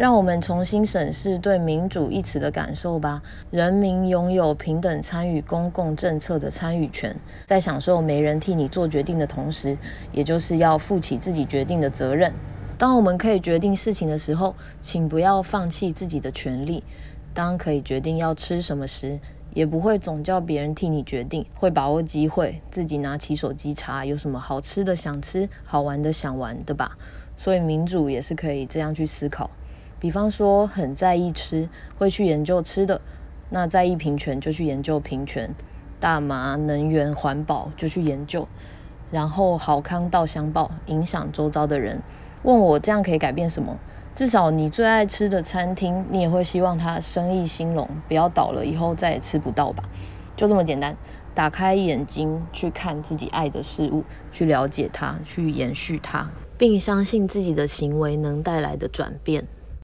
让我们重新审视对民主一词的感受吧。人民拥有平等参与公共政策的参与权，在享受没人替你做决定的同时，也就是要负起自己决定的责任。当我们可以决定事情的时候，请不要放弃自己的权利。当可以决定要吃什么时，也不会总叫别人替你决定，会把握机会，自己拿起手机查有什么好吃的想吃，好玩的想玩的吧。所以民主也是可以这样去思考。比方说，很在意吃，会去研究吃的；那在意平权，就去研究平权；大麻、能源、环保，就去研究。然后好康到相报，影响周遭的人。问我这样可以改变什么？至少你最爱吃的餐厅，你也会希望它生意兴隆，不要倒了以后再也吃不到吧？就这么简单。打开眼睛去看自己爱的事物，去了解它，去延续它，并相信自己的行为能带来的转变。